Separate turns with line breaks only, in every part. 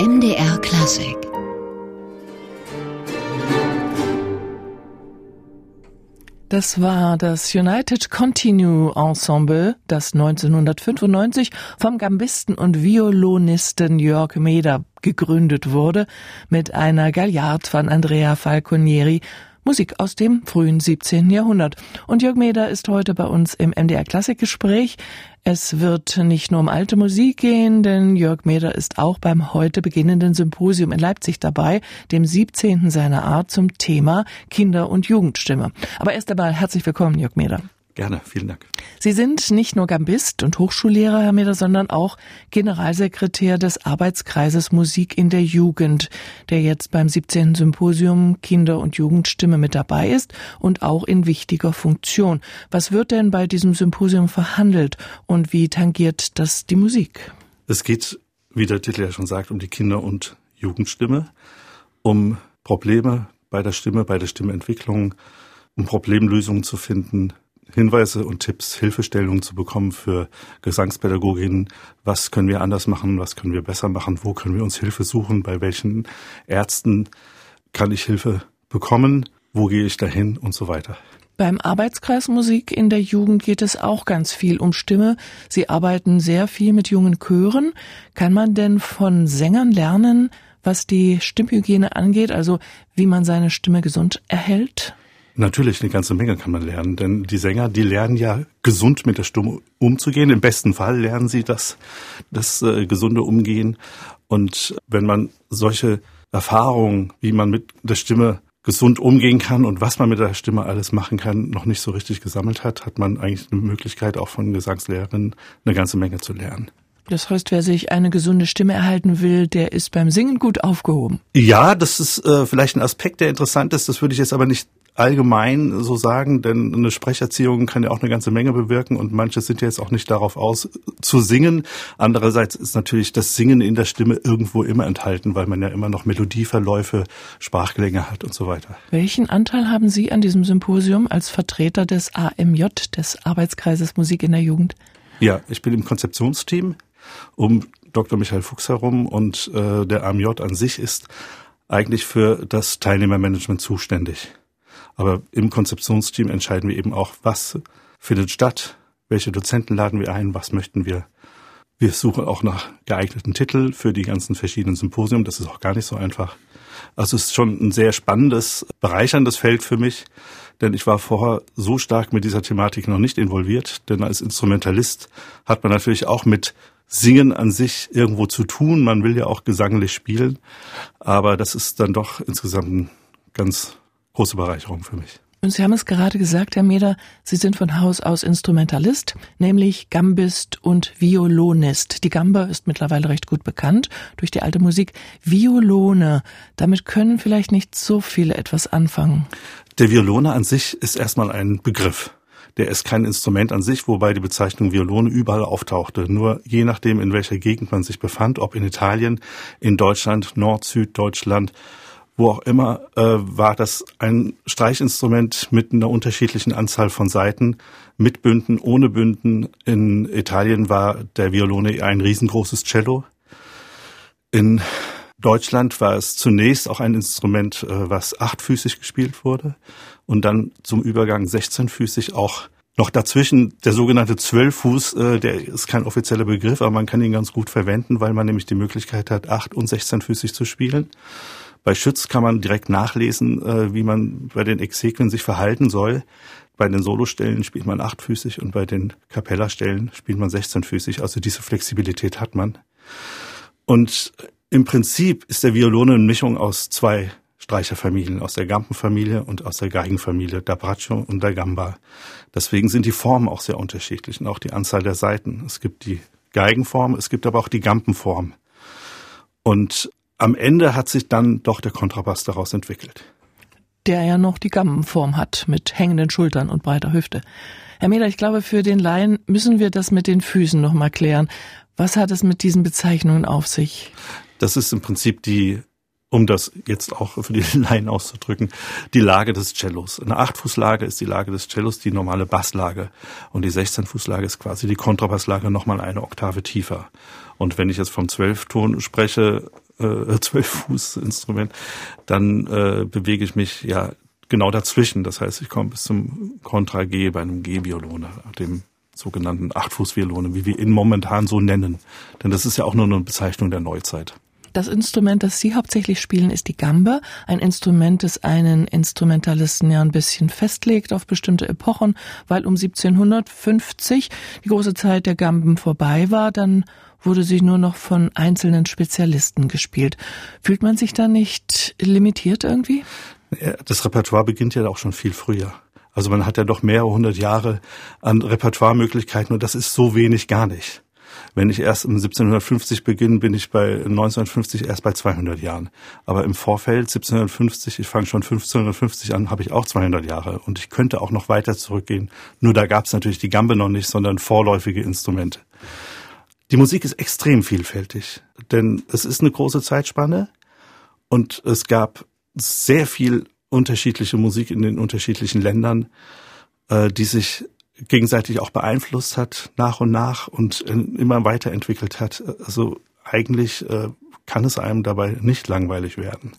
MDR Klassik
Das war das United Continue Ensemble, das 1995 vom Gambisten und Violonisten Jörg Meder gegründet wurde, mit einer Gaillard von Andrea Falconieri Musik aus dem frühen 17. Jahrhundert. Und Jörg Meder ist heute bei uns im MDR Klassikgespräch. Es wird nicht nur um alte Musik gehen, denn Jörg Meder ist auch beim heute beginnenden Symposium in Leipzig dabei, dem 17. seiner Art zum Thema Kinder- und Jugendstimme. Aber erst einmal herzlich willkommen, Jörg Meder.
Gerne, vielen Dank.
Sie sind nicht nur Gambist und Hochschullehrer, Herr Meder, sondern auch Generalsekretär des Arbeitskreises Musik in der Jugend, der jetzt beim 17. Symposium Kinder- und Jugendstimme mit dabei ist und auch in wichtiger Funktion. Was wird denn bei diesem Symposium verhandelt und wie tangiert das die Musik?
Es geht, wie der Titel ja schon sagt, um die Kinder- und Jugendstimme, um Probleme bei der Stimme, bei der Stimmentwicklung, um Problemlösungen zu finden, Hinweise und Tipps, Hilfestellungen zu bekommen für Gesangspädagoginnen. Was können wir anders machen? Was können wir besser machen? Wo können wir uns Hilfe suchen? Bei welchen Ärzten kann ich Hilfe bekommen? Wo gehe ich dahin? Und so weiter.
Beim Arbeitskreis Musik in der Jugend geht es auch ganz viel um Stimme. Sie arbeiten sehr viel mit jungen Chören. Kann man denn von Sängern lernen, was die Stimmhygiene angeht, also wie man seine Stimme gesund erhält?
Natürlich, eine ganze Menge kann man lernen, denn die Sänger, die lernen ja gesund mit der Stimme umzugehen. Im besten Fall lernen sie das, das äh, gesunde Umgehen. Und wenn man solche Erfahrungen, wie man mit der Stimme gesund umgehen kann und was man mit der Stimme alles machen kann, noch nicht so richtig gesammelt hat, hat man eigentlich eine Möglichkeit, auch von Gesangslehrerinnen eine ganze Menge zu lernen.
Das heißt, wer sich eine gesunde Stimme erhalten will, der ist beim Singen gut aufgehoben.
Ja, das ist äh, vielleicht ein Aspekt, der interessant ist. Das würde ich jetzt aber nicht allgemein so sagen, denn eine Sprecherziehung kann ja auch eine ganze Menge bewirken und manche sind ja jetzt auch nicht darauf aus zu singen. Andererseits ist natürlich das Singen in der Stimme irgendwo immer enthalten, weil man ja immer noch Melodieverläufe, Sprachgelänge hat und so weiter.
Welchen Anteil haben Sie an diesem Symposium als Vertreter des AMJ, des Arbeitskreises Musik in der Jugend?
Ja, ich bin im Konzeptionsteam um Dr. Michael Fuchs herum und äh, der AMJ an sich ist eigentlich für das Teilnehmermanagement zuständig. Aber im Konzeptionsteam entscheiden wir eben auch, was findet statt, welche Dozenten laden wir ein, was möchten wir. Wir suchen auch nach geeigneten Titeln für die ganzen verschiedenen Symposien. Das ist auch gar nicht so einfach. Also es ist schon ein sehr spannendes, bereicherndes Feld für mich, denn ich war vorher so stark mit dieser Thematik noch nicht involviert. Denn als Instrumentalist hat man natürlich auch mit Singen an sich irgendwo zu tun. Man will ja auch gesanglich spielen. Aber das ist dann doch insgesamt eine ganz große Bereicherung für mich.
Und Sie haben es gerade gesagt, Herr Meder, Sie sind von Haus aus Instrumentalist, nämlich Gambist und Violonist. Die Gamba ist mittlerweile recht gut bekannt durch die alte Musik. Violone, damit können vielleicht nicht so viele etwas anfangen.
Der Violone an sich ist erstmal ein Begriff. Der ist kein Instrument an sich, wobei die Bezeichnung Violone überall auftauchte. Nur je nachdem, in welcher Gegend man sich befand, ob in Italien, in Deutschland, Nord, Süddeutschland, wo auch immer, äh, war das ein Streichinstrument mit einer unterschiedlichen Anzahl von Saiten, mit Bünden, ohne Bünden. In Italien war der Violone ein riesengroßes Cello. In Deutschland war es zunächst auch ein Instrument, äh, was achtfüßig gespielt wurde und dann zum Übergang 16-füßig auch noch dazwischen der sogenannte Zwölffuß, äh, der ist kein offizieller Begriff, aber man kann ihn ganz gut verwenden, weil man nämlich die Möglichkeit hat, acht- und 16-füßig zu spielen. Bei Schütz kann man direkt nachlesen, äh, wie man bei den Exequien sich verhalten soll. Bei den Solostellen spielt man achtfüßig und bei den Capella-Stellen spielt man 16-füßig. Also diese Flexibilität hat man. Und im Prinzip ist der Violone eine Mischung aus zwei Streicherfamilien, aus der Gampenfamilie und aus der Geigenfamilie, der Braccio und der Gamba. Deswegen sind die Formen auch sehr unterschiedlich und auch die Anzahl der Saiten. Es gibt die Geigenform, es gibt aber auch die Gampenform. Und am Ende hat sich dann doch der Kontrabass daraus entwickelt.
Der ja noch die Gammenform hat, mit hängenden Schultern und breiter Hüfte. Herr Meder, ich glaube, für den Laien müssen wir das mit den Füßen nochmal klären. Was hat es mit diesen Bezeichnungen auf sich?
Das ist im Prinzip die, um das jetzt auch für die Laien auszudrücken, die Lage des Cellos. Eine Achtfußlage ist die Lage des Cellos, die normale Basslage. Und die 16-Fußlage ist quasi die Kontrabasslage nochmal eine Oktave tiefer. Und wenn ich jetzt vom Zwölfton spreche, zwölf Fuß Instrument, dann äh, bewege ich mich ja genau dazwischen. Das heißt, ich komme bis zum Contra G bei einem G-Violone, dem sogenannten Achtfuß-Violone, wie wir ihn momentan so nennen. Denn das ist ja auch nur eine Bezeichnung der Neuzeit.
Das Instrument, das Sie hauptsächlich spielen, ist die Gamba. Ein Instrument, das einen Instrumentalisten ja ein bisschen festlegt auf bestimmte Epochen, weil um 1750 die große Zeit der Gamben vorbei war, dann wurde sie nur noch von einzelnen Spezialisten gespielt. Fühlt man sich da nicht limitiert irgendwie?
Das Repertoire beginnt ja auch schon viel früher. Also man hat ja doch mehrere hundert Jahre an Repertoiremöglichkeiten und das ist so wenig gar nicht. Wenn ich erst um 1750 beginne, bin ich bei 1950 erst bei 200 Jahren. Aber im Vorfeld 1750, ich fange schon 1550 an, habe ich auch 200 Jahre. Und ich könnte auch noch weiter zurückgehen. Nur da gab es natürlich die Gambe noch nicht, sondern vorläufige Instrumente. Die Musik ist extrem vielfältig, denn es ist eine große Zeitspanne und es gab sehr viel unterschiedliche Musik in den unterschiedlichen Ländern, äh, die sich gegenseitig auch beeinflusst hat nach und nach und immer weiterentwickelt hat. Also eigentlich äh, kann es einem dabei nicht langweilig werden.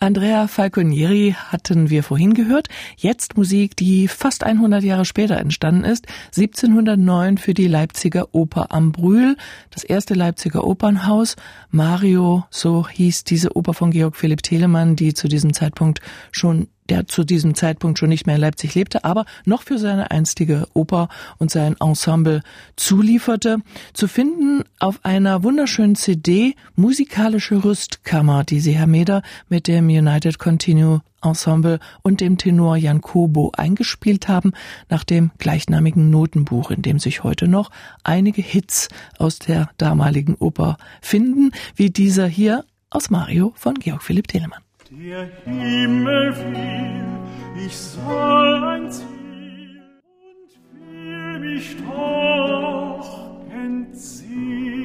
Andrea Falconieri hatten wir vorhin gehört. Jetzt Musik, die fast 100 Jahre später entstanden ist. 1709 für die Leipziger Oper am Brühl, das erste Leipziger Opernhaus. Mario, so hieß diese Oper von Georg Philipp Telemann, die zu diesem Zeitpunkt schon der zu diesem Zeitpunkt schon nicht mehr in Leipzig lebte, aber noch für seine einstige Oper und sein Ensemble zulieferte, zu finden auf einer wunderschönen CD musikalische Rüstkammer, die sie Herr Meder mit dem United Continue Ensemble und dem Tenor Jan Kobo eingespielt haben, nach dem gleichnamigen Notenbuch, in dem sich heute noch einige Hits aus der damaligen Oper finden, wie dieser hier aus Mario von Georg Philipp Telemann.
Der Himmel will, ich soll ein Ziel und will mich doch entziele.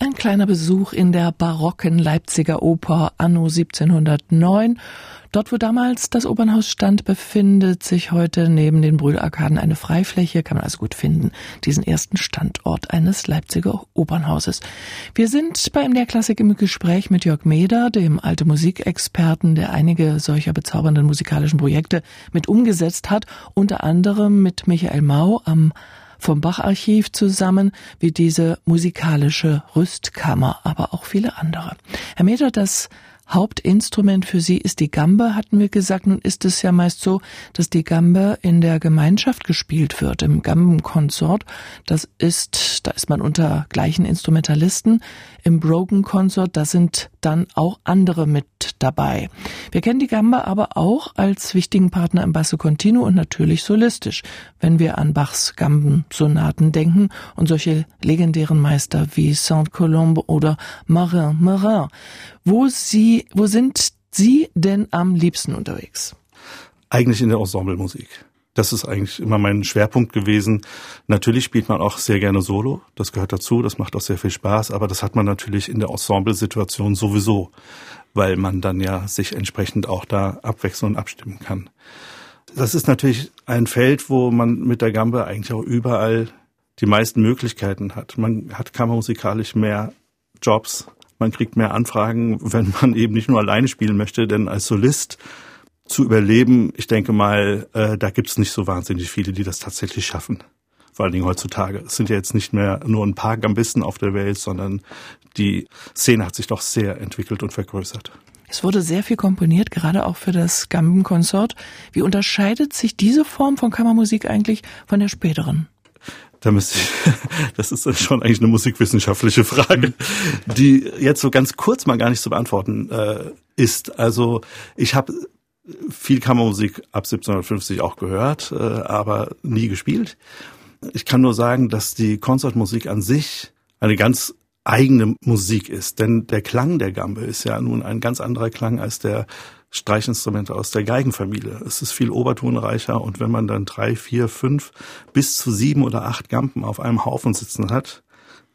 Ein kleiner Besuch in der barocken Leipziger Oper anno 1709 Dort, wo damals das Opernhaus stand, befindet sich heute neben den Brühlarkaden eine Freifläche, kann man also gut finden, diesen ersten Standort eines Leipziger Opernhauses. Wir sind bei MDR Klassik im Gespräch mit Jörg Meder, dem alte Musikexperten, der einige solcher bezaubernden musikalischen Projekte mit umgesetzt hat, unter anderem mit Michael Mau am vom Bach-Archiv zusammen, wie diese musikalische Rüstkammer, aber auch viele andere. Herr Meder, das Hauptinstrument für sie ist die Gambe, hatten wir gesagt. Nun ist es ja meist so, dass die Gambe in der Gemeinschaft gespielt wird, im Gambenkonsort. Das ist, da ist man unter gleichen Instrumentalisten. Im Broken Consort, da sind dann auch andere mit dabei. Wir kennen die Gambe aber auch als wichtigen Partner im Basso Continuo und natürlich solistisch, wenn wir an Bachs Gambensonaten denken und solche legendären Meister wie Saint-Colombe oder Marin Marin. Wo Sie, wo sind Sie denn am liebsten unterwegs?
Eigentlich in der Ensemblemusik. Das ist eigentlich immer mein Schwerpunkt gewesen. Natürlich spielt man auch sehr gerne Solo. Das gehört dazu. Das macht auch sehr viel Spaß. Aber das hat man natürlich in der Ensemble-Situation sowieso, weil man dann ja sich entsprechend auch da abwechseln und abstimmen kann. Das ist natürlich ein Feld, wo man mit der Gambe eigentlich auch überall die meisten Möglichkeiten hat. Man hat kammermusikalisch mehr Jobs, man kriegt mehr Anfragen, wenn man eben nicht nur alleine spielen möchte, denn als Solist zu überleben, ich denke mal, äh, da gibt es nicht so wahnsinnig viele, die das tatsächlich schaffen. Vor allen Dingen heutzutage. Es sind ja jetzt nicht mehr nur ein paar Gambisten auf der Welt, sondern die Szene hat sich doch sehr entwickelt und vergrößert.
Es wurde sehr viel komponiert, gerade auch für das Gambenkonsort. Wie unterscheidet sich diese Form von Kammermusik eigentlich von der späteren?
Da müsste ich, das ist schon eigentlich eine musikwissenschaftliche Frage, die jetzt so ganz kurz mal gar nicht zu beantworten äh, ist. Also ich habe viel Kammermusik ab 1750 auch gehört, äh, aber nie gespielt. Ich kann nur sagen, dass die Konzertmusik an sich eine ganz eigene Musik ist, denn der Klang der Gambe ist ja nun ein ganz anderer Klang als der Streichinstrumente aus der Geigenfamilie. Es ist viel obertonreicher und wenn man dann drei, vier, fünf bis zu sieben oder acht Gampen auf einem Haufen sitzen hat,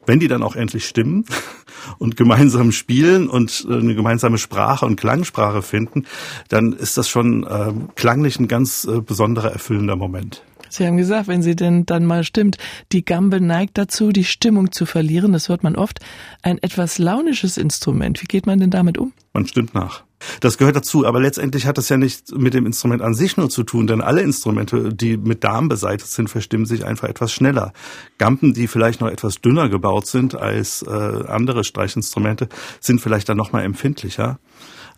wenn die dann auch endlich stimmen und gemeinsam spielen und äh, eine gemeinsame Sprache und Klangsprache finden, dann ist das schon äh, klanglich ein ganz äh, besonderer, erfüllender Moment.
Sie haben gesagt, wenn sie denn dann mal stimmt, die Gambe neigt dazu, die Stimmung zu verlieren. Das hört man oft. Ein etwas launisches Instrument. Wie geht man denn damit um?
Man stimmt nach. Das gehört dazu, aber letztendlich hat das ja nicht mit dem Instrument an sich nur zu tun, denn alle Instrumente, die mit Darm beseitigt sind, verstimmen sich einfach etwas schneller. Gampen, die vielleicht noch etwas dünner gebaut sind als äh, andere Streichinstrumente, sind vielleicht dann noch mal empfindlicher.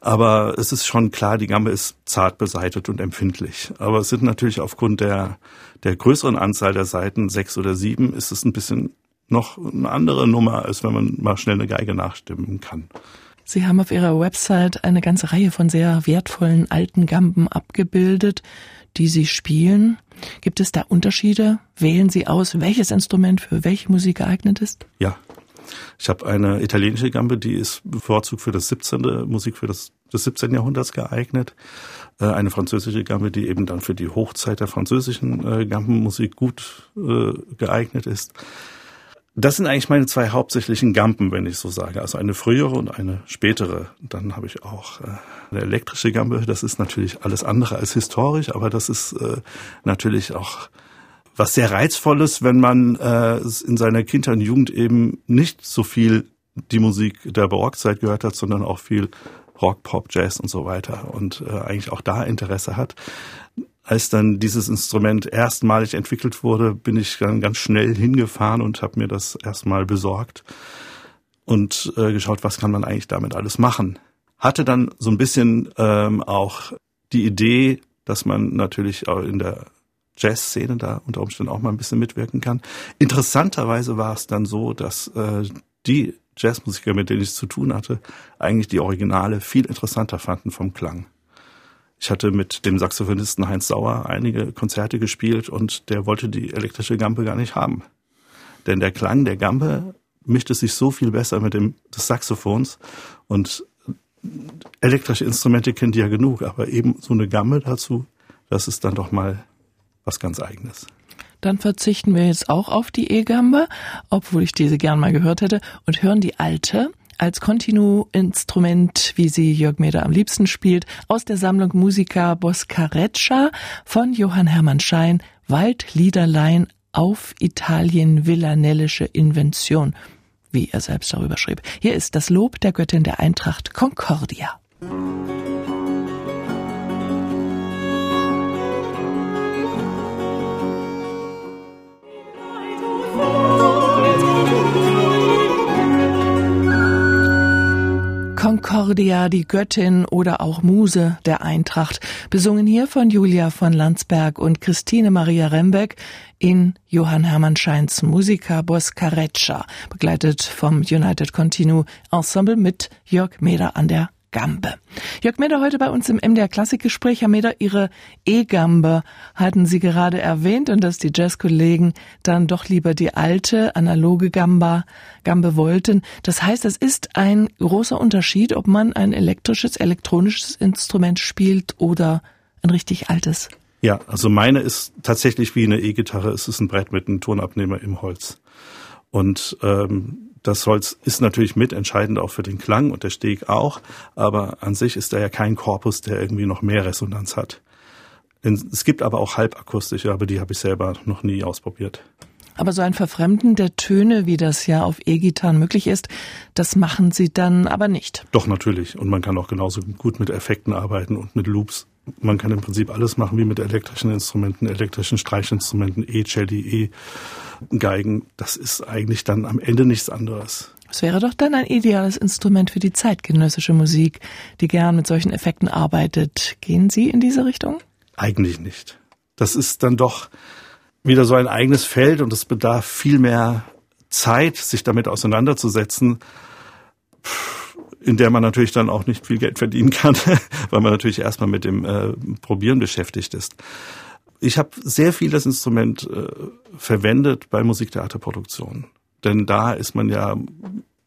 Aber es ist schon klar, die Gambe ist zart beseitet und empfindlich. Aber es sind natürlich aufgrund der, der größeren Anzahl der Seiten, sechs oder sieben, ist es ein bisschen noch eine andere Nummer, als wenn man mal schnell eine Geige nachstimmen kann.
Sie haben auf Ihrer Website eine ganze Reihe von sehr wertvollen alten Gamben abgebildet, die Sie spielen. Gibt es da Unterschiede? Wählen Sie aus, welches Instrument für welche Musik geeignet ist?
Ja, ich habe eine italienische Gambe, die ist bevorzugt für das 17. Musik für das des 17. Jahrhunderts geeignet. Äh, eine französische Gambe, die eben dann für die Hochzeit der französischen äh, Gampenmusik gut äh, geeignet ist. Das sind eigentlich meine zwei hauptsächlichen Gampen, wenn ich so sage. Also eine frühere und eine spätere. Dann habe ich auch äh, eine elektrische Gambe. Das ist natürlich alles andere als historisch, aber das ist äh, natürlich auch was sehr reizvolles, wenn man äh, in seiner Kindheit und Jugend eben nicht so viel die Musik der Barockzeit gehört hat, sondern auch viel Rock, Pop, Jazz und so weiter und eigentlich auch da Interesse hat. Als dann dieses Instrument erstmalig entwickelt wurde, bin ich dann ganz schnell hingefahren und habe mir das erstmal besorgt und äh, geschaut, was kann man eigentlich damit alles machen. Hatte dann so ein bisschen ähm, auch die Idee, dass man natürlich auch in der Jazzszene da unter Umständen auch mal ein bisschen mitwirken kann. Interessanterweise war es dann so, dass äh, die Jazzmusiker, mit denen ich zu tun hatte, eigentlich die Originale viel interessanter fanden vom Klang. Ich hatte mit dem Saxophonisten Heinz Sauer einige Konzerte gespielt und der wollte die elektrische Gambe gar nicht haben. Denn der Klang der Gambe mischte sich so viel besser mit dem des Saxophons und elektrische Instrumente kennt ihr ja genug, aber eben so eine Gambe dazu, das ist dann doch mal was ganz eigenes.
Dann verzichten wir jetzt auch auf die E-Gambe, obwohl ich diese gern mal gehört hätte, und hören die alte als Continu-Instrument, wie sie Jörg Meder am liebsten spielt, aus der Sammlung Musica Boscareccia von Johann Hermann Schein, Waldliederlein auf Italien villanellische Invention, wie er selbst darüber schrieb. Hier ist das Lob der Göttin der Eintracht Concordia. Concordia, die Göttin oder auch Muse der Eintracht, besungen hier von Julia von Landsberg und Christine Maria Rembeck in Johann Hermann Scheins Musica Boscareccia, begleitet vom United Continue Ensemble mit Jörg Meder an der Gambe. Jörg Meder heute bei uns im MDR Klassikgespräch. Herr Meder, Ihre E-Gambe hatten Sie gerade erwähnt und dass die Jazzkollegen dann doch lieber die alte, analoge Gamba, Gambe wollten. Das heißt, es ist ein großer Unterschied, ob man ein elektrisches, elektronisches Instrument spielt oder ein richtig altes.
Ja, also meine ist tatsächlich wie eine E-Gitarre. Es ist ein Brett mit einem Tonabnehmer im Holz. Und ähm, das Holz ist natürlich mitentscheidend auch für den Klang und der Steg auch, aber an sich ist da ja kein Korpus, der irgendwie noch mehr Resonanz hat. Es gibt aber auch halbakustische, aber die habe ich selber noch nie ausprobiert.
Aber so ein Verfremden der Töne, wie das ja auf E-Gitarren möglich ist, das machen Sie dann aber nicht.
Doch, natürlich. Und man kann auch genauso gut mit Effekten arbeiten und mit Loops. Man kann im Prinzip alles machen wie mit elektrischen Instrumenten, elektrischen Streichinstrumenten, E-Celli, E-Geigen. Das ist eigentlich dann am Ende nichts anderes.
Es wäre doch dann ein ideales Instrument für die zeitgenössische Musik, die gern mit solchen Effekten arbeitet. Gehen Sie in diese Richtung?
Eigentlich nicht. Das ist dann doch wieder so ein eigenes Feld und es bedarf viel mehr Zeit, sich damit auseinanderzusetzen, in der man natürlich dann auch nicht viel Geld verdienen kann, weil man natürlich erstmal mit dem äh, Probieren beschäftigt ist. Ich habe sehr viel das Instrument äh, verwendet bei Musiktheaterproduktionen, denn da ist man ja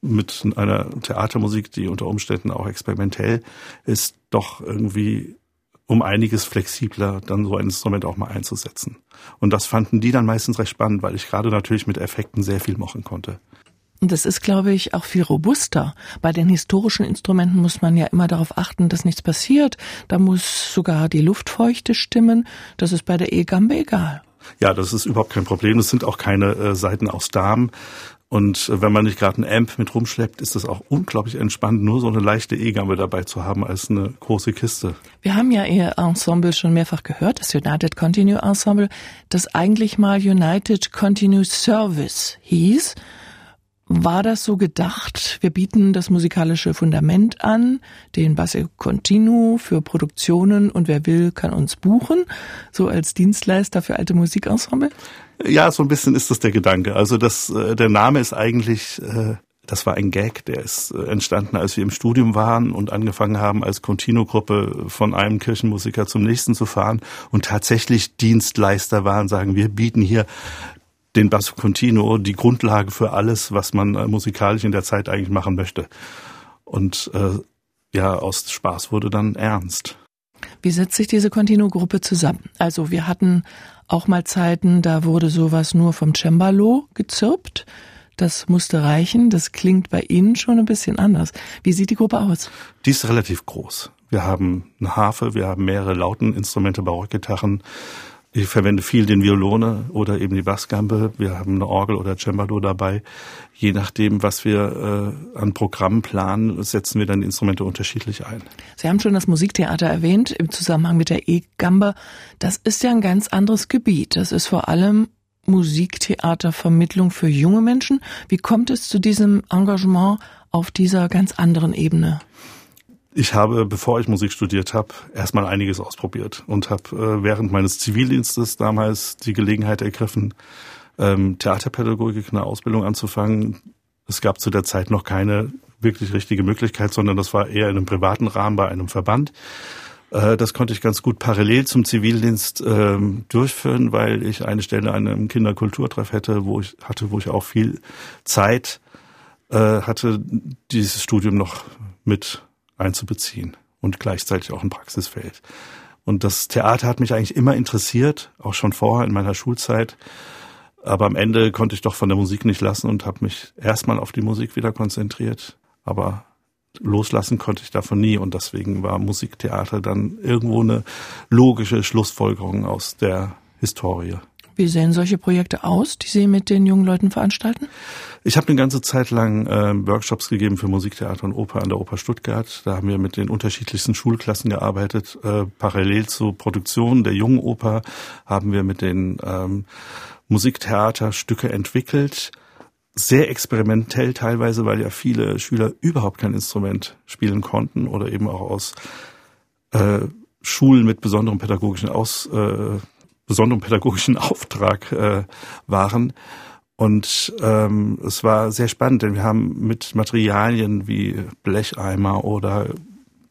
mit einer Theatermusik, die unter Umständen auch experimentell ist, doch irgendwie um einiges flexibler dann so ein Instrument auch mal einzusetzen. Und das fanden die dann meistens recht spannend, weil ich gerade natürlich mit Effekten sehr viel machen konnte.
Und das ist, glaube ich, auch viel robuster. Bei den historischen Instrumenten muss man ja immer darauf achten, dass nichts passiert. Da muss sogar die Luftfeuchte stimmen. Das ist bei der E-Gambe egal.
Ja, das ist überhaupt kein Problem. Das sind auch keine äh, Seiten aus Darm. Und äh, wenn man nicht gerade ein Amp mit rumschleppt, ist das auch unglaublich entspannt, nur so eine leichte E-Gamme dabei zu haben als eine große Kiste.
Wir haben ja Ihr Ensemble schon mehrfach gehört, das United Continue Ensemble, das eigentlich mal United Continue Service hieß. War das so gedacht? Wir bieten das musikalische Fundament an, den Basse Continuo für Produktionen und wer will, kann uns buchen, so als Dienstleister für alte Musikensemble?
Ja, so ein bisschen ist das der Gedanke. Also das, äh, der Name ist eigentlich, äh, das war ein Gag, der ist äh, entstanden, als wir im Studium waren und angefangen haben, als Continuo-Gruppe von einem Kirchenmusiker zum nächsten zu fahren und tatsächlich Dienstleister waren, sagen wir bieten hier den Basso Continuo die Grundlage für alles, was man äh, musikalisch in der Zeit eigentlich machen möchte. Und äh, ja, aus Spaß wurde dann ernst.
Wie setzt sich diese Continuo-Gruppe zusammen? Also wir hatten auch mal Zeiten, da wurde sowas nur vom Cembalo gezirpt. Das musste reichen. Das klingt bei Ihnen schon ein bisschen anders. Wie sieht die Gruppe aus?
Die ist relativ groß. Wir haben eine Harfe, wir haben mehrere Lauteninstrumente, Barockgitarren, ich verwende viel den Violone oder eben die Bassgambe. Wir haben eine Orgel oder Cembalo dabei. Je nachdem, was wir äh, an Programmen planen, setzen wir dann die Instrumente unterschiedlich ein.
Sie haben schon das Musiktheater erwähnt im Zusammenhang mit der E-Gambe. Das ist ja ein ganz anderes Gebiet. Das ist vor allem Musiktheatervermittlung für junge Menschen. Wie kommt es zu diesem Engagement auf dieser ganz anderen Ebene?
Ich habe, bevor ich Musik studiert habe, erstmal einiges ausprobiert und habe äh, während meines Zivildienstes damals die Gelegenheit ergriffen, ähm, Theaterpädagogik eine Ausbildung anzufangen. Es gab zu der Zeit noch keine wirklich richtige Möglichkeit, sondern das war eher in einem privaten Rahmen bei einem Verband. Äh, das konnte ich ganz gut parallel zum Zivildienst ähm, durchführen, weil ich eine Stelle an einem Kinderkulturtreff hätte, wo ich hatte, wo ich auch viel Zeit äh, hatte, dieses Studium noch mit einzubeziehen und gleichzeitig auch ein Praxisfeld. Und das Theater hat mich eigentlich immer interessiert, auch schon vorher in meiner Schulzeit. Aber am Ende konnte ich doch von der Musik nicht lassen und habe mich erstmal auf die Musik wieder konzentriert. Aber loslassen konnte ich davon nie und deswegen war Musiktheater dann irgendwo eine logische Schlussfolgerung aus der Historie.
Wie sehen solche Projekte aus, die Sie mit den jungen Leuten veranstalten?
Ich habe eine ganze Zeit lang äh, Workshops gegeben für Musiktheater und Oper an der Oper Stuttgart. Da haben wir mit den unterschiedlichsten Schulklassen gearbeitet. Äh, parallel zur Produktion der jungen Oper haben wir mit den ähm, Musiktheaterstücke entwickelt. Sehr experimentell teilweise, weil ja viele Schüler überhaupt kein Instrument spielen konnten oder eben auch aus äh, Schulen mit besonderem pädagogischen Aus, äh, besonderem pädagogischen Auftrag äh, waren. Und ähm, es war sehr spannend, denn wir haben mit Materialien wie Blecheimer oder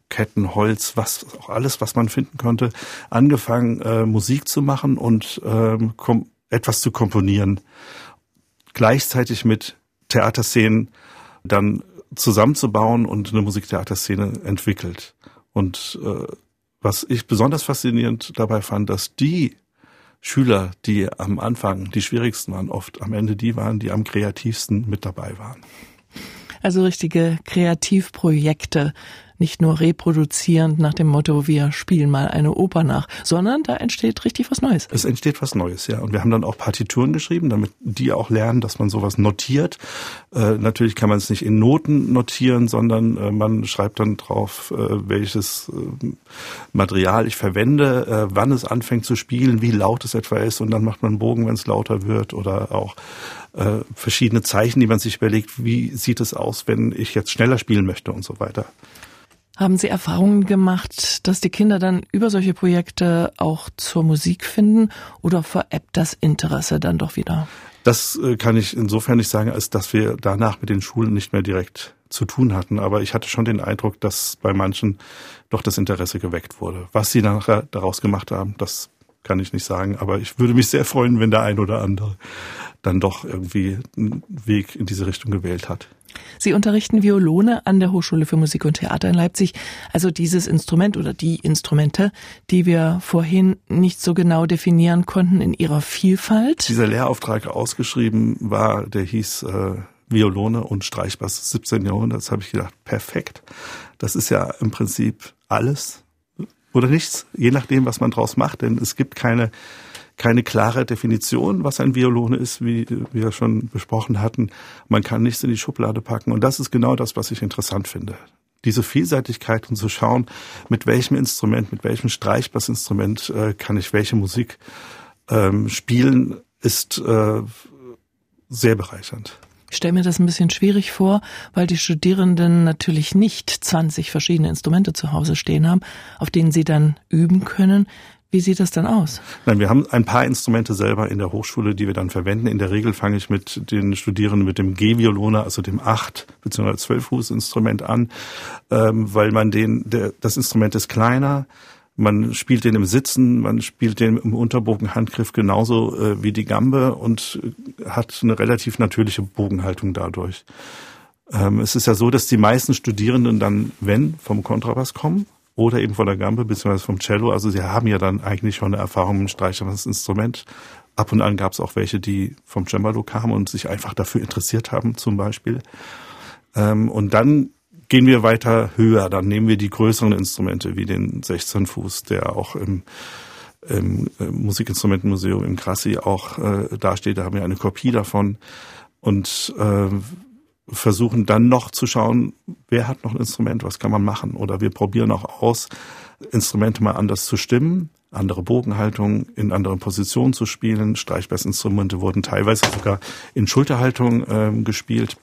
Kettenholz, was auch alles, was man finden konnte, angefangen äh, Musik zu machen und ähm, etwas zu komponieren. Gleichzeitig mit Theaterszenen dann zusammenzubauen und eine Musiktheaterszene entwickelt. Und äh, was ich besonders faszinierend dabei fand, dass die Schüler, die am Anfang die schwierigsten waren, oft am Ende die waren, die am kreativsten mit dabei waren.
Also richtige Kreativprojekte, nicht nur reproduzierend nach dem Motto, wir spielen mal eine Oper nach, sondern da entsteht richtig was Neues.
Es entsteht was Neues, ja. Und wir haben dann auch Partituren geschrieben, damit die auch lernen, dass man sowas notiert. Äh, natürlich kann man es nicht in Noten notieren, sondern äh, man schreibt dann drauf, äh, welches äh, Material ich verwende, äh, wann es anfängt zu spielen, wie laut es etwa ist und dann macht man einen Bogen, wenn es lauter wird oder auch äh, verschiedene Zeichen, die man sich überlegt, wie sieht es aus, wenn ich jetzt schneller spielen möchte und so weiter.
Haben Sie Erfahrungen gemacht, dass die Kinder dann über solche Projekte auch zur Musik finden oder veräppt das Interesse dann doch wieder?
Das äh, kann ich insofern nicht sagen, als dass wir danach mit den Schulen nicht mehr direkt zu tun hatten. Aber ich hatte schon den Eindruck, dass bei manchen doch das Interesse geweckt wurde. Was sie nachher daraus gemacht haben, das kann ich nicht sagen. Aber ich würde mich sehr freuen, wenn der ein oder andere dann doch irgendwie einen Weg in diese Richtung gewählt hat.
Sie unterrichten Violone an der Hochschule für Musik und Theater in Leipzig. Also dieses Instrument oder die Instrumente, die wir vorhin nicht so genau definieren konnten in ihrer Vielfalt.
Dieser Lehrauftrag ausgeschrieben war, der hieß äh, Violone und Streichbass des 17. Jahrhunderts. Habe ich gedacht, perfekt. Das ist ja im Prinzip alles oder nichts, je nachdem, was man draus macht. Denn es gibt keine keine klare Definition, was ein Violone ist, wie wir schon besprochen hatten. Man kann nichts in die Schublade packen. Und das ist genau das, was ich interessant finde. Diese Vielseitigkeit und zu schauen, mit welchem Instrument, mit welchem Streichbassinstrument äh, kann ich welche Musik ähm, spielen, ist äh, sehr bereichernd.
Ich stelle mir das ein bisschen schwierig vor, weil die Studierenden natürlich nicht 20 verschiedene Instrumente zu Hause stehen haben, auf denen sie dann üben können. Wie sieht das dann aus?
Nein, wir haben ein paar Instrumente selber in der Hochschule, die wir dann verwenden. In der Regel fange ich mit den Studierenden mit dem G-Violone, also dem 8 bzw. 12 Fuß Instrument an, ähm, weil man den, der, das Instrument ist kleiner, man spielt den im Sitzen, man spielt den im Unterbogenhandgriff genauso äh, wie die Gambe und hat eine relativ natürliche Bogenhaltung dadurch. Ähm, es ist ja so, dass die meisten Studierenden dann, wenn, vom Kontrabass kommen oder eben von der Gambe bzw. vom Cello, also sie haben ja dann eigentlich schon eine Erfahrung mit dem Instrument. Ab und an gab es auch welche, die vom Cembalo kamen und sich einfach dafür interessiert haben zum Beispiel. Ähm, und dann gehen wir weiter höher, dann nehmen wir die größeren Instrumente wie den 16 Fuß, der auch im, im äh, Musikinstrumentenmuseum im Krassi auch äh, dasteht. Da haben wir eine Kopie davon und äh, versuchen dann noch zu schauen, wer hat noch ein Instrument, was kann man machen. Oder wir probieren auch aus, Instrumente mal anders zu stimmen, andere Bogenhaltung in anderen Positionen zu spielen. Streichbassinstrumente wurden teilweise sogar in Schulterhaltung äh, gespielt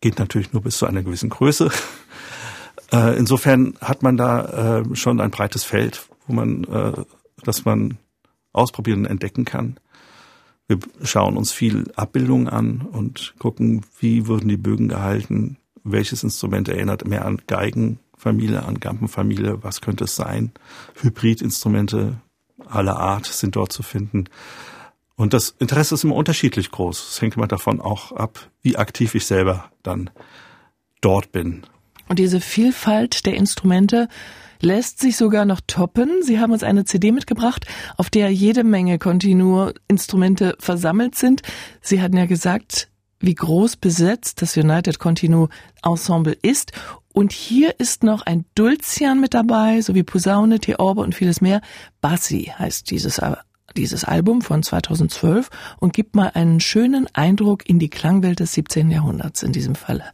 geht natürlich nur bis zu einer gewissen Größe. Äh, insofern hat man da äh, schon ein breites Feld, wo man, äh, das man ausprobieren und entdecken kann. Wir schauen uns viel Abbildungen an und gucken, wie wurden die Bögen gehalten, welches Instrument erinnert mehr an Geigenfamilie, an Gampenfamilie, was könnte es sein? Hybridinstrumente aller Art sind dort zu finden. Und das Interesse ist immer unterschiedlich groß. Es hängt immer davon auch ab, wie aktiv ich selber dann dort bin.
Und diese Vielfalt der Instrumente lässt sich sogar noch toppen. Sie haben uns eine CD mitgebracht, auf der jede Menge Continu-Instrumente versammelt sind. Sie hatten ja gesagt, wie groß besetzt das United Continu Ensemble ist. Und hier ist noch ein Dulcian mit dabei, sowie Posaune, Theorbe und vieles mehr. Bassi heißt dieses dieses Album von 2012 und gibt mal einen schönen Eindruck in die Klangwelt des 17. Jahrhunderts, in diesem Falle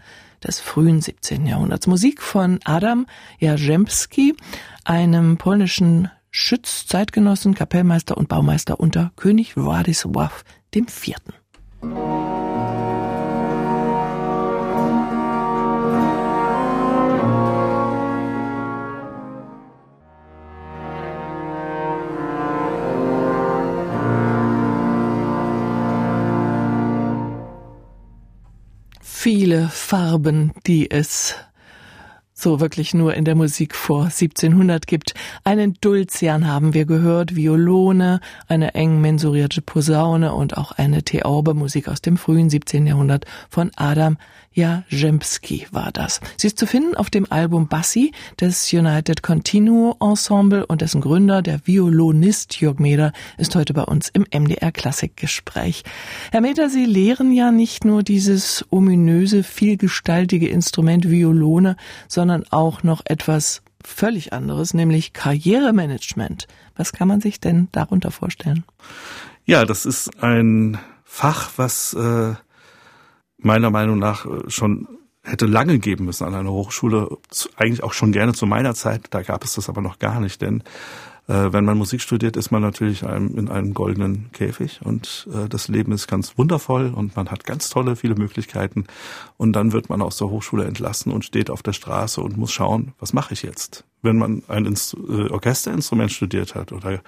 des frühen 17. Jahrhunderts. Musik von Adam Jarzembski, einem polnischen Schütz, Zeitgenossen, Kapellmeister und Baumeister unter König Władysław IV. Viele Farben, die es so wirklich nur in der Musik vor 1700 gibt. Einen Dulcian haben wir gehört, Violone, eine eng mensurierte Posaune und auch eine Theorbe, Musik aus dem frühen 17. Jahrhundert von Adam Jarzembski war das. Sie ist zu finden auf dem Album Bassi des United Continuo Ensemble und dessen Gründer, der Violonist Jörg Meder, ist heute bei uns im MDR Klassikgespräch. Herr Meder, Sie lehren ja nicht nur dieses ominöse, vielgestaltige Instrument Violone, sondern auch noch etwas völlig anderes, nämlich Karrieremanagement. Was kann man sich denn darunter vorstellen?
Ja, das ist ein Fach, was äh, meiner Meinung nach äh, schon hätte lange geben müssen an einer Hochschule, eigentlich auch schon gerne zu meiner Zeit, da gab es das aber noch gar nicht, denn wenn man Musik studiert, ist man natürlich in einem goldenen Käfig und äh, das Leben ist ganz wundervoll und man hat ganz tolle, viele Möglichkeiten und dann wird man aus der Hochschule entlassen und steht auf der Straße und muss schauen, was mache ich jetzt? Wenn man ein äh, Orchesterinstrument studiert hat oder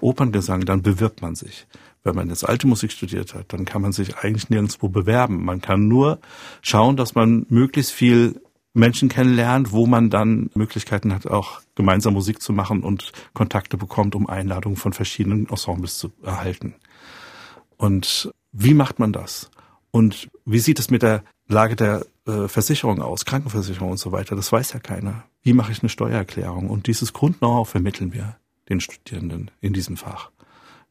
Operngesang, dann bewirbt man sich. Wenn man jetzt alte Musik studiert hat, dann kann man sich eigentlich nirgendwo bewerben. Man kann nur schauen, dass man möglichst viel Menschen kennenlernt, wo man dann Möglichkeiten hat, auch gemeinsam Musik zu machen und Kontakte bekommt, um Einladungen von verschiedenen Ensembles zu erhalten. Und wie macht man das? Und wie sieht es mit der Lage der äh, Versicherung aus, Krankenversicherung und so weiter? Das weiß ja keiner. Wie mache ich eine Steuererklärung? Und dieses Grund-Know-how vermitteln wir den Studierenden in diesem Fach.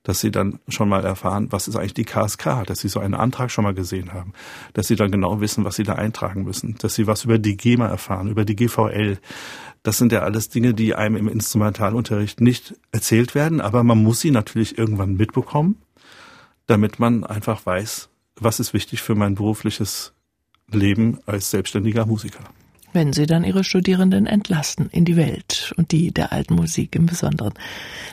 Dass sie dann schon mal erfahren, was ist eigentlich die KSK, dass sie so einen Antrag schon mal gesehen haben, dass sie dann genau wissen, was sie da eintragen müssen, dass sie was über die GEMA erfahren, über die GVL. Das sind ja alles Dinge, die einem im Instrumentalunterricht nicht erzählt werden, aber man muss sie natürlich irgendwann mitbekommen, damit man einfach weiß, was ist wichtig für mein berufliches Leben als selbstständiger Musiker
wenn sie dann ihre Studierenden entlasten in die Welt und die der alten Musik im Besonderen.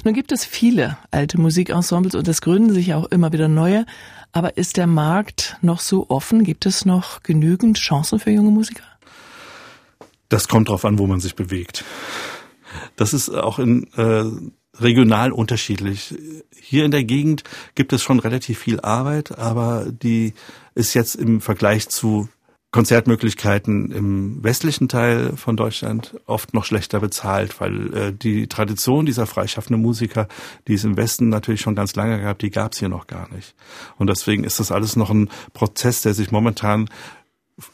Nun gibt es viele alte Musikensembles und es gründen sich auch immer wieder neue. Aber ist der Markt noch so offen? Gibt es noch genügend Chancen für junge Musiker?
Das kommt darauf an, wo man sich bewegt. Das ist auch in äh, regional unterschiedlich. Hier in der Gegend gibt es schon relativ viel Arbeit, aber die ist jetzt im Vergleich zu Konzertmöglichkeiten im westlichen Teil von Deutschland oft noch schlechter bezahlt, weil äh, die Tradition dieser freischaffenden Musiker, die es im Westen natürlich schon ganz lange gab, die gab es hier noch gar nicht. Und deswegen ist das alles noch ein Prozess, der sich momentan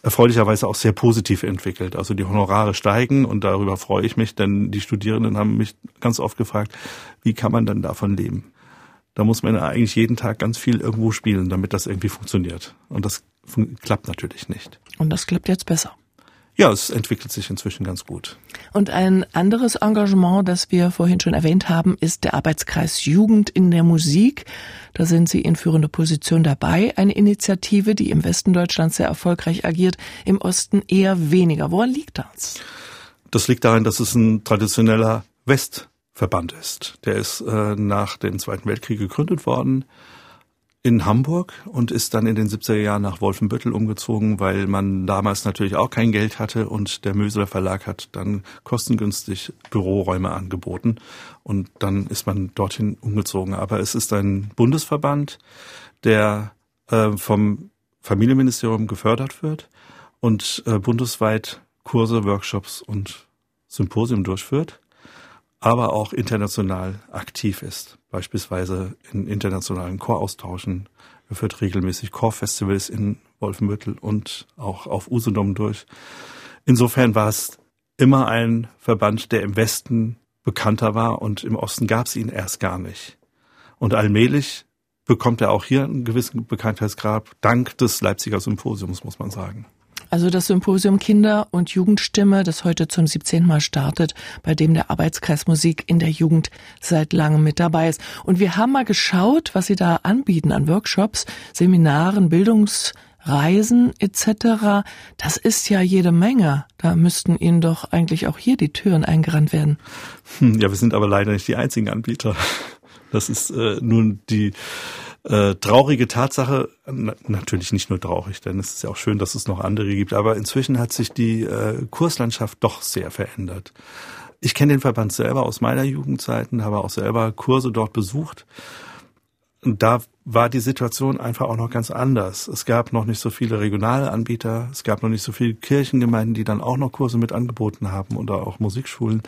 erfreulicherweise auch sehr positiv entwickelt. Also die Honorare steigen und darüber freue ich mich, denn die Studierenden haben mich ganz oft gefragt, wie kann man denn davon leben? Da muss man ja eigentlich jeden Tag ganz viel irgendwo spielen, damit das irgendwie funktioniert. Und das klappt natürlich nicht.
Und das klappt jetzt besser.
Ja, es entwickelt sich inzwischen ganz gut.
Und ein anderes Engagement, das wir vorhin schon erwähnt haben, ist der Arbeitskreis Jugend in der Musik. Da sind Sie in führender Position dabei. Eine Initiative, die im Westen Deutschlands sehr erfolgreich agiert, im Osten eher weniger. Woran liegt das?
Das liegt daran, dass es ein traditioneller Westverband ist. Der ist äh, nach dem Zweiten Weltkrieg gegründet worden in Hamburg und ist dann in den 70er Jahren nach Wolfenbüttel umgezogen, weil man damals natürlich auch kein Geld hatte und der Möseler Verlag hat dann kostengünstig Büroräume angeboten und dann ist man dorthin umgezogen. Aber es ist ein Bundesverband, der äh, vom Familienministerium gefördert wird und äh, bundesweit Kurse, Workshops und Symposien durchführt aber auch international aktiv ist, beispielsweise in internationalen Choraustauschen. Er führt regelmäßig Chorfestivals in Wolfenbüttel und auch auf Usedom durch. Insofern war es immer ein Verband, der im Westen bekannter war und im Osten gab es ihn erst gar nicht. Und allmählich bekommt er auch hier einen gewissen Bekanntheitsgrad dank des Leipziger Symposiums, muss man sagen.
Also das Symposium Kinder- und Jugendstimme, das heute zum 17. Mal startet, bei dem der Arbeitskreis Musik in der Jugend seit langem mit dabei ist. Und wir haben mal geschaut, was sie da anbieten an Workshops, Seminaren, Bildungsreisen etc. Das ist ja jede Menge. Da müssten Ihnen doch eigentlich auch hier die Türen eingerannt werden.
Hm, ja, wir sind aber leider nicht die einzigen Anbieter. Das ist äh, nun die äh, traurige Tatsache, na, natürlich nicht nur traurig, denn es ist ja auch schön, dass es noch andere gibt, aber inzwischen hat sich die äh, Kurslandschaft doch sehr verändert. Ich kenne den Verband selber aus meiner Jugendzeiten, habe auch selber Kurse dort besucht. Und da war die Situation einfach auch noch ganz anders. Es gab noch nicht so viele regionale Anbieter, es gab noch nicht so viele Kirchengemeinden, die dann auch noch Kurse mit angeboten haben oder auch Musikschulen.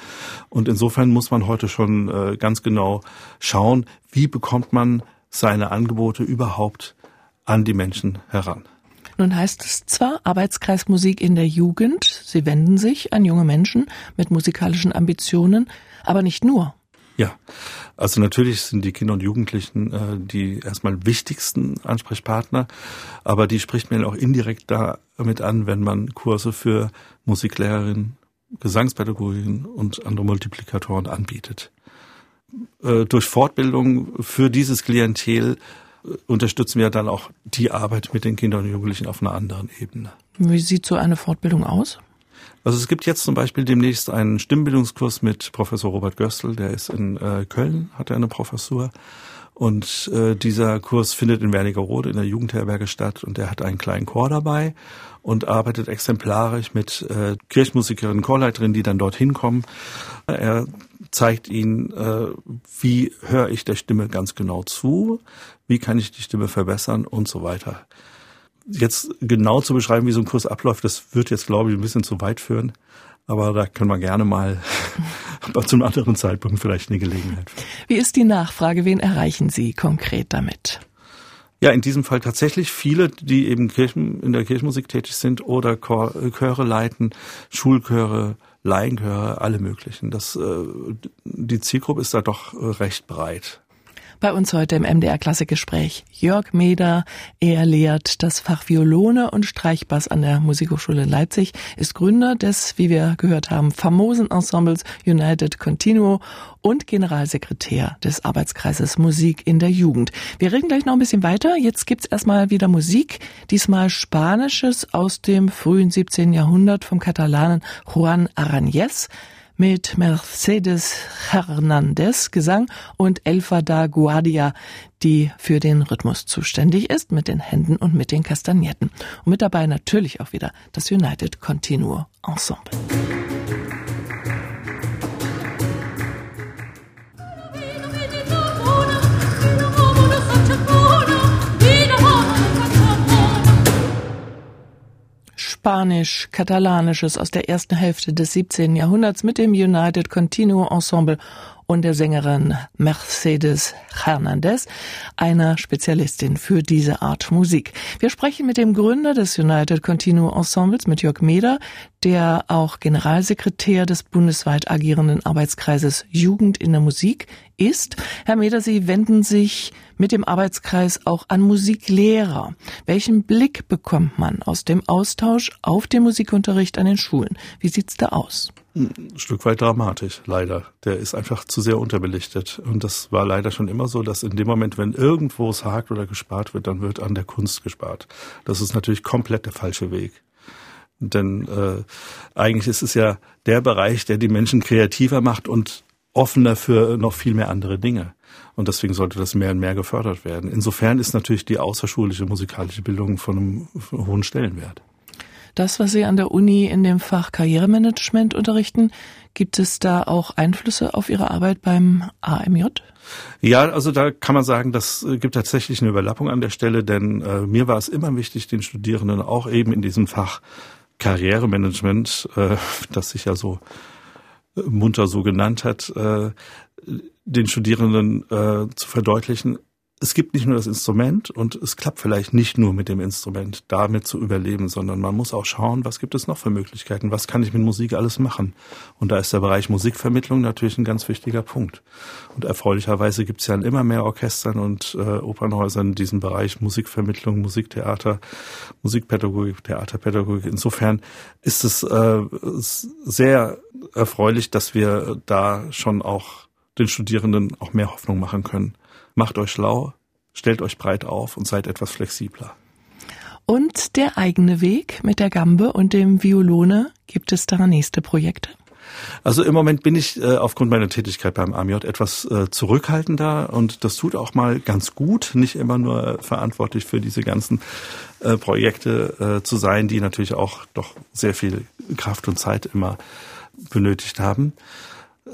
Und insofern muss man heute schon äh, ganz genau schauen, wie bekommt man seine Angebote überhaupt an die Menschen heran.
Nun heißt es zwar Arbeitskreis Musik in der Jugend, Sie wenden sich an junge Menschen mit musikalischen Ambitionen, aber nicht nur.
Ja, also natürlich sind die Kinder und Jugendlichen äh, die erstmal wichtigsten Ansprechpartner, aber die spricht man auch indirekt damit an, wenn man Kurse für Musiklehrerinnen, Gesangspädagoginnen und andere Multiplikatoren anbietet. Äh, durch Fortbildung für dieses Klientel äh, unterstützen wir dann auch die Arbeit mit den Kindern und Jugendlichen auf einer anderen Ebene.
Wie sieht so eine Fortbildung aus?
Also es gibt jetzt zum Beispiel demnächst einen Stimmbildungskurs mit Professor Robert Göstl, der ist in äh, Köln, hat er eine Professur. Und äh, dieser Kurs findet in Wernigerode in der Jugendherberge statt und er hat einen kleinen Chor dabei und arbeitet exemplarisch mit äh, Kirchmusikerinnen, Chorleiterinnen, die dann dorthin kommen. Er zeigt ihnen, äh, wie höre ich der Stimme ganz genau zu, wie kann ich die Stimme verbessern und so weiter. Jetzt genau zu beschreiben, wie so ein Kurs abläuft, das wird jetzt, glaube ich, ein bisschen zu weit führen. Aber da können wir gerne mal zu einem anderen Zeitpunkt vielleicht eine Gelegenheit.
Wie ist die Nachfrage? Wen erreichen Sie konkret damit?
Ja, in diesem Fall tatsächlich viele, die eben Kirchen, in der Kirchenmusik tätig sind oder Chöre leiten, Schulchöre, Laienchöre, alle möglichen. Das, äh, die Zielgruppe ist da doch recht breit.
Bei uns heute im MDR Klassikgespräch Jörg Meder. Er lehrt das Fach Violone und Streichbass an der Musikhochschule Leipzig, ist Gründer des, wie wir gehört haben, famosen Ensembles United Continuo und Generalsekretär des Arbeitskreises Musik in der Jugend. Wir reden gleich noch ein bisschen weiter. Jetzt gibt's erstmal wieder Musik, diesmal Spanisches aus dem frühen 17. Jahrhundert vom Katalanen Juan Arañez mit Mercedes Hernandez Gesang und Elfa da Guardia, die für den Rhythmus zuständig ist, mit den Händen und mit den Kastagnetten. Und mit dabei natürlich auch wieder das United Continuo Ensemble. Spanisch-Katalanisches aus der ersten Hälfte des 17. Jahrhunderts mit dem United Continuo Ensemble und der Sängerin Mercedes Hernandez, einer Spezialistin für diese Art Musik. Wir sprechen mit dem Gründer des United Continuo Ensembles, mit Jörg Meder, der auch Generalsekretär des bundesweit agierenden Arbeitskreises Jugend in der Musik ist. Herr Meder, Sie wenden sich mit dem Arbeitskreis auch an Musiklehrer. Welchen Blick bekommt man aus dem Austausch auf den Musikunterricht an den Schulen? Wie sieht's da aus?
Ein Stück weit dramatisch, leider. Der ist einfach zu sehr unterbelichtet. Und das war leider schon immer so, dass in dem Moment, wenn irgendwo es hakt oder gespart wird, dann wird an der Kunst gespart. Das ist natürlich komplett der falsche Weg. Denn äh, eigentlich ist es ja der Bereich, der die Menschen kreativer macht und offener für noch viel mehr andere Dinge. Und deswegen sollte das mehr und mehr gefördert werden. Insofern ist natürlich die außerschulische musikalische Bildung von einem hohen Stellenwert.
Das, was Sie an der Uni in dem Fach Karrieremanagement unterrichten, gibt es da auch Einflüsse auf Ihre Arbeit beim AMJ?
Ja, also da kann man sagen, das äh, gibt tatsächlich eine Überlappung an der Stelle, denn äh, mir war es immer wichtig, den Studierenden auch eben in diesem Fach Karrieremanagement, äh, das sich ja so munter so genannt hat, äh, den Studierenden äh, zu verdeutlichen, es gibt nicht nur das Instrument und es klappt vielleicht nicht nur mit dem Instrument, damit zu überleben, sondern man muss auch schauen, was gibt es noch für Möglichkeiten, was kann ich mit Musik alles machen. Und da ist der Bereich Musikvermittlung natürlich ein ganz wichtiger Punkt. Und erfreulicherweise gibt es ja in immer mehr Orchestern und äh, Opernhäusern diesen Bereich Musikvermittlung, Musiktheater, Musikpädagogik, Theaterpädagogik. Insofern ist es äh, sehr erfreulich, dass wir da schon auch den Studierenden auch mehr Hoffnung machen können. Macht euch schlau, stellt euch breit auf und seid etwas flexibler.
Und der eigene Weg mit der Gambe und dem Violone, gibt es da nächste Projekte?
Also im Moment bin ich äh, aufgrund meiner Tätigkeit beim AMJ etwas äh, zurückhaltender und das tut auch mal ganz gut, nicht immer nur äh, verantwortlich für diese ganzen äh, Projekte äh, zu sein, die natürlich auch doch sehr viel Kraft und Zeit immer benötigt haben.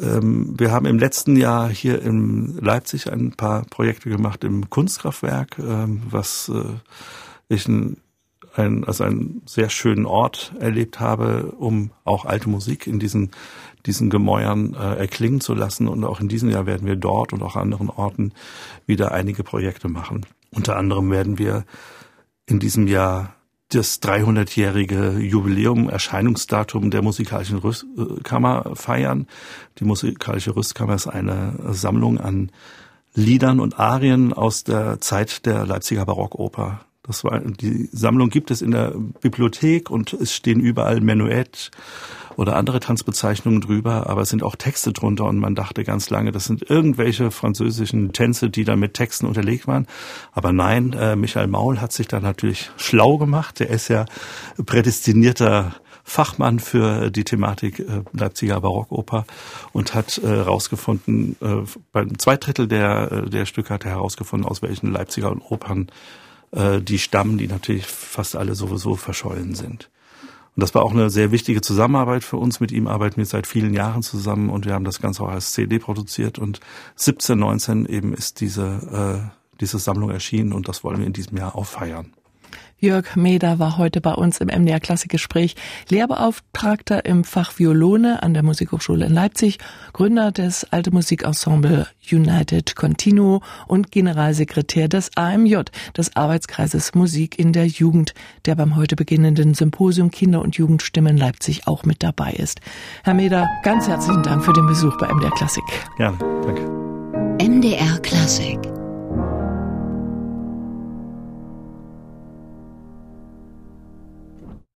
Ähm, wir haben im letzten Jahr hier in Leipzig ein paar Projekte gemacht im Kunstkraftwerk, ähm, was äh, ich ein, ein, einen sehr schönen Ort erlebt habe, um auch alte Musik in diesen diesen Gemäuern äh, erklingen zu lassen. Und auch in diesem Jahr werden wir dort und auch anderen Orten wieder einige Projekte machen. Unter anderem werden wir in diesem Jahr das 300-jährige Jubiläum, Erscheinungsdatum der musikalischen Rüstkammer feiern. Die musikalische Rüstkammer ist eine Sammlung an Liedern und Arien aus der Zeit der Leipziger Barockoper. Das war, die Sammlung gibt es in der Bibliothek und es stehen überall Menuett, oder andere Tanzbezeichnungen drüber, aber es sind auch Texte drunter und man dachte ganz lange, das sind irgendwelche französischen Tänze, die dann mit Texten unterlegt waren. Aber nein, äh, Michael Maul hat sich da natürlich schlau gemacht. Der ist ja prädestinierter Fachmann für die Thematik äh, Leipziger Barockoper und hat äh, herausgefunden, äh, beim zwei Drittel der, äh, der Stücke hat er herausgefunden, aus welchen Leipziger Opern äh, die stammen, die natürlich fast alle sowieso verschollen sind. Und das war auch eine sehr wichtige Zusammenarbeit für uns. Mit ihm arbeiten wir seit vielen Jahren zusammen und wir haben das Ganze auch als CD produziert. Und 17, 19 eben ist diese, äh, diese Sammlung erschienen und das wollen wir in diesem Jahr auch feiern.
Jörg Meder war heute bei uns im MDR Klassikgespräch, Lehrbeauftragter im Fach Violone an der Musikhochschule in Leipzig, Gründer des Alte Musikensemble United Continuo und Generalsekretär des AMJ, des Arbeitskreises Musik in der Jugend, der beim heute beginnenden Symposium Kinder- und Jugendstimmen Leipzig auch mit dabei ist. Herr Meder, ganz herzlichen Dank für den Besuch bei MDR Klassik.
Gerne, danke.
MDR Klassik